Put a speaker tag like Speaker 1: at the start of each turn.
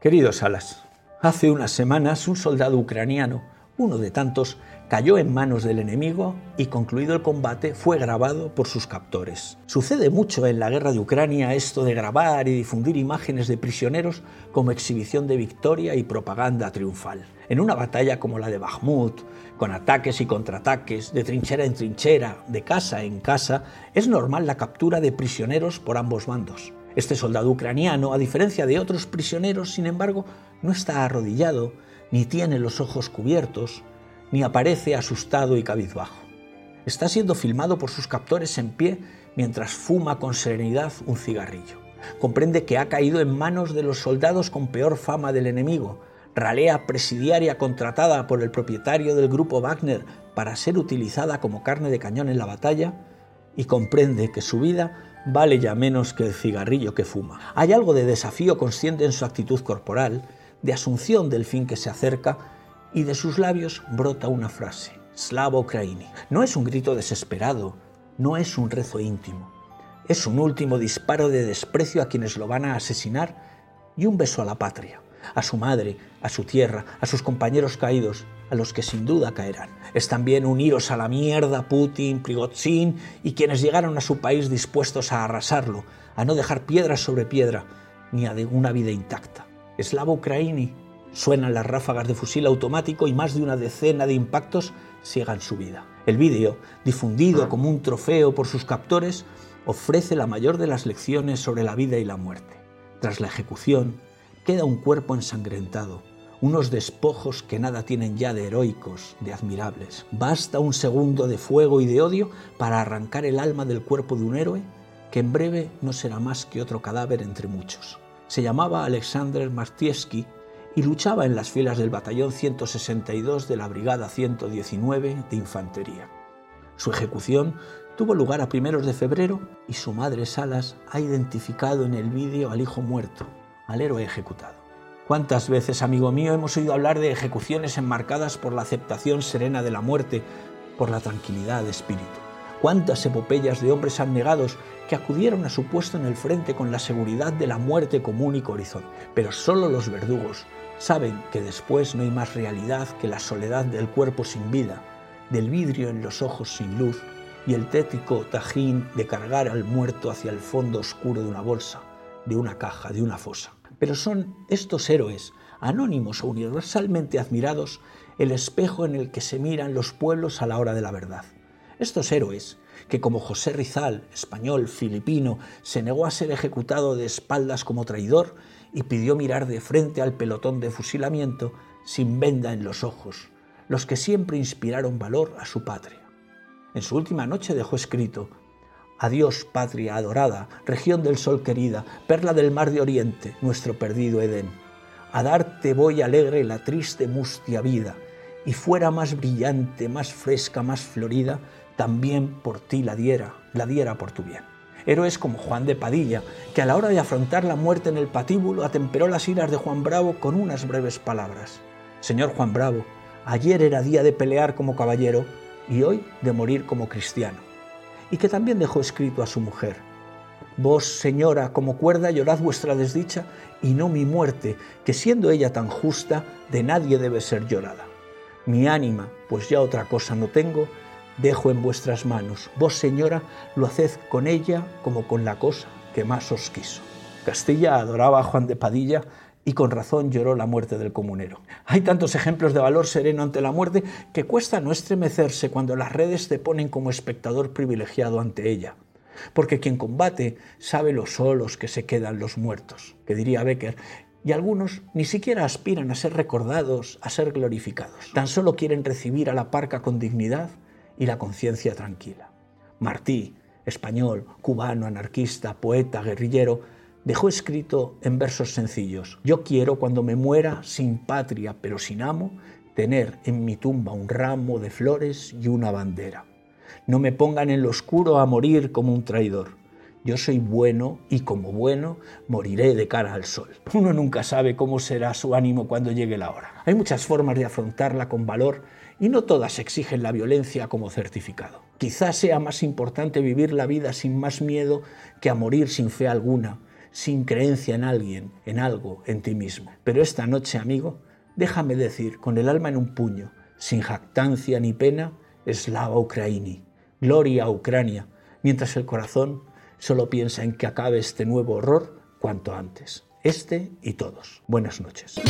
Speaker 1: Queridos Salas, hace unas semanas un soldado ucraniano, uno de tantos, cayó en manos del enemigo y concluido el combate fue grabado por sus captores. Sucede mucho en la guerra de Ucrania esto de grabar y difundir imágenes de prisioneros como exhibición de victoria y propaganda triunfal. En una batalla como la de Bakhmut, con ataques y contraataques, de trinchera en trinchera, de casa en casa, es normal la captura de prisioneros por ambos bandos. Este soldado ucraniano, a diferencia de otros prisioneros, sin embargo, no está arrodillado, ni tiene los ojos cubiertos, ni aparece asustado y cabizbajo. Está siendo filmado por sus captores en pie mientras fuma con serenidad un cigarrillo. Comprende que ha caído en manos de los soldados con peor fama del enemigo, ralea presidiaria contratada por el propietario del grupo Wagner para ser utilizada como carne de cañón en la batalla y comprende que su vida vale ya menos que el cigarrillo que fuma. Hay algo de desafío consciente en su actitud corporal, de asunción del fin que se acerca, y de sus labios brota una frase, Slavo Ukraini. No es un grito desesperado, no es un rezo íntimo, es un último disparo de desprecio a quienes lo van a asesinar y un beso a la patria a su madre, a su tierra, a sus compañeros caídos, a los que sin duda caerán. Es también uniros a la mierda Putin, Prigozhin y quienes llegaron a su país dispuestos a arrasarlo, a no dejar piedra sobre piedra, ni a de una vida intacta. Eslavo Ucraini. Suenan las ráfagas de fusil automático y más de una decena de impactos ciegan su vida. El vídeo, difundido como un trofeo por sus captores, ofrece la mayor de las lecciones sobre la vida y la muerte. Tras la ejecución, queda un cuerpo ensangrentado, unos despojos que nada tienen ya de heroicos, de admirables. Basta un segundo de fuego y de odio para arrancar el alma del cuerpo de un héroe que en breve no será más que otro cadáver entre muchos. Se llamaba Alexander Martievsky y luchaba en las filas del batallón 162 de la Brigada 119 de Infantería. Su ejecución tuvo lugar a primeros de febrero y su madre Salas ha identificado en el vídeo al hijo muerto, al héroe ejecutado. ¿Cuántas veces, amigo mío, hemos oído hablar de ejecuciones enmarcadas por la aceptación serena de la muerte, por la tranquilidad de espíritu? ¿Cuántas epopeyas de hombres abnegados que acudieron a su puesto en el frente con la seguridad de la muerte común y horizonte? Pero solo los verdugos saben que después no hay más realidad que la soledad del cuerpo sin vida, del vidrio en los ojos sin luz y el tétrico tajín de cargar al muerto hacia el fondo oscuro de una bolsa, de una caja, de una fosa. Pero son estos héroes, anónimos o universalmente admirados, el espejo en el que se miran los pueblos a la hora de la verdad. Estos héroes, que como José Rizal, español, filipino, se negó a ser ejecutado de espaldas como traidor y pidió mirar de frente al pelotón de fusilamiento sin venda en los ojos, los que siempre inspiraron valor a su patria. En su última noche dejó escrito, Adiós, patria adorada, región del sol querida, perla del mar de oriente, nuestro perdido Edén. A darte voy alegre la triste mustia vida, y fuera más brillante, más fresca, más florida, también por ti la diera, la diera por tu bien. Héroes como Juan de Padilla, que a la hora de afrontar la muerte en el patíbulo atemperó las iras de Juan Bravo con unas breves palabras. Señor Juan Bravo, ayer era día de pelear como caballero y hoy de morir como cristiano y que también dejó escrito a su mujer. Vos, señora, como cuerda llorad vuestra desdicha y no mi muerte, que siendo ella tan justa, de nadie debe ser llorada. Mi ánima, pues ya otra cosa no tengo, dejo en vuestras manos. Vos, señora, lo haced con ella como con la cosa que más os quiso. Castilla adoraba a Juan de Padilla y con razón lloró la muerte del comunero. Hay tantos ejemplos de valor sereno ante la muerte que cuesta no estremecerse cuando las redes te ponen como espectador privilegiado ante ella. Porque quien combate sabe lo solos que se quedan los muertos, que diría Becker, y algunos ni siquiera aspiran a ser recordados, a ser glorificados. Tan solo quieren recibir a la parca con dignidad y la conciencia tranquila. Martí, español, cubano, anarquista, poeta, guerrillero, dejó escrito en versos sencillos, yo quiero cuando me muera sin patria pero sin amo, tener en mi tumba un ramo de flores y una bandera. No me pongan en lo oscuro a morir como un traidor. Yo soy bueno y como bueno moriré de cara al sol. Uno nunca sabe cómo será su ánimo cuando llegue la hora. Hay muchas formas de afrontarla con valor y no todas exigen la violencia como certificado. Quizás sea más importante vivir la vida sin más miedo que a morir sin fe alguna, sin creencia en alguien, en algo, en ti mismo. Pero esta noche, amigo, déjame decir, con el alma en un puño, sin jactancia ni pena, Slava Ucraini, gloria a Ucrania, mientras el corazón solo piensa en que acabe este nuevo horror cuanto antes, este y todos. Buenas noches.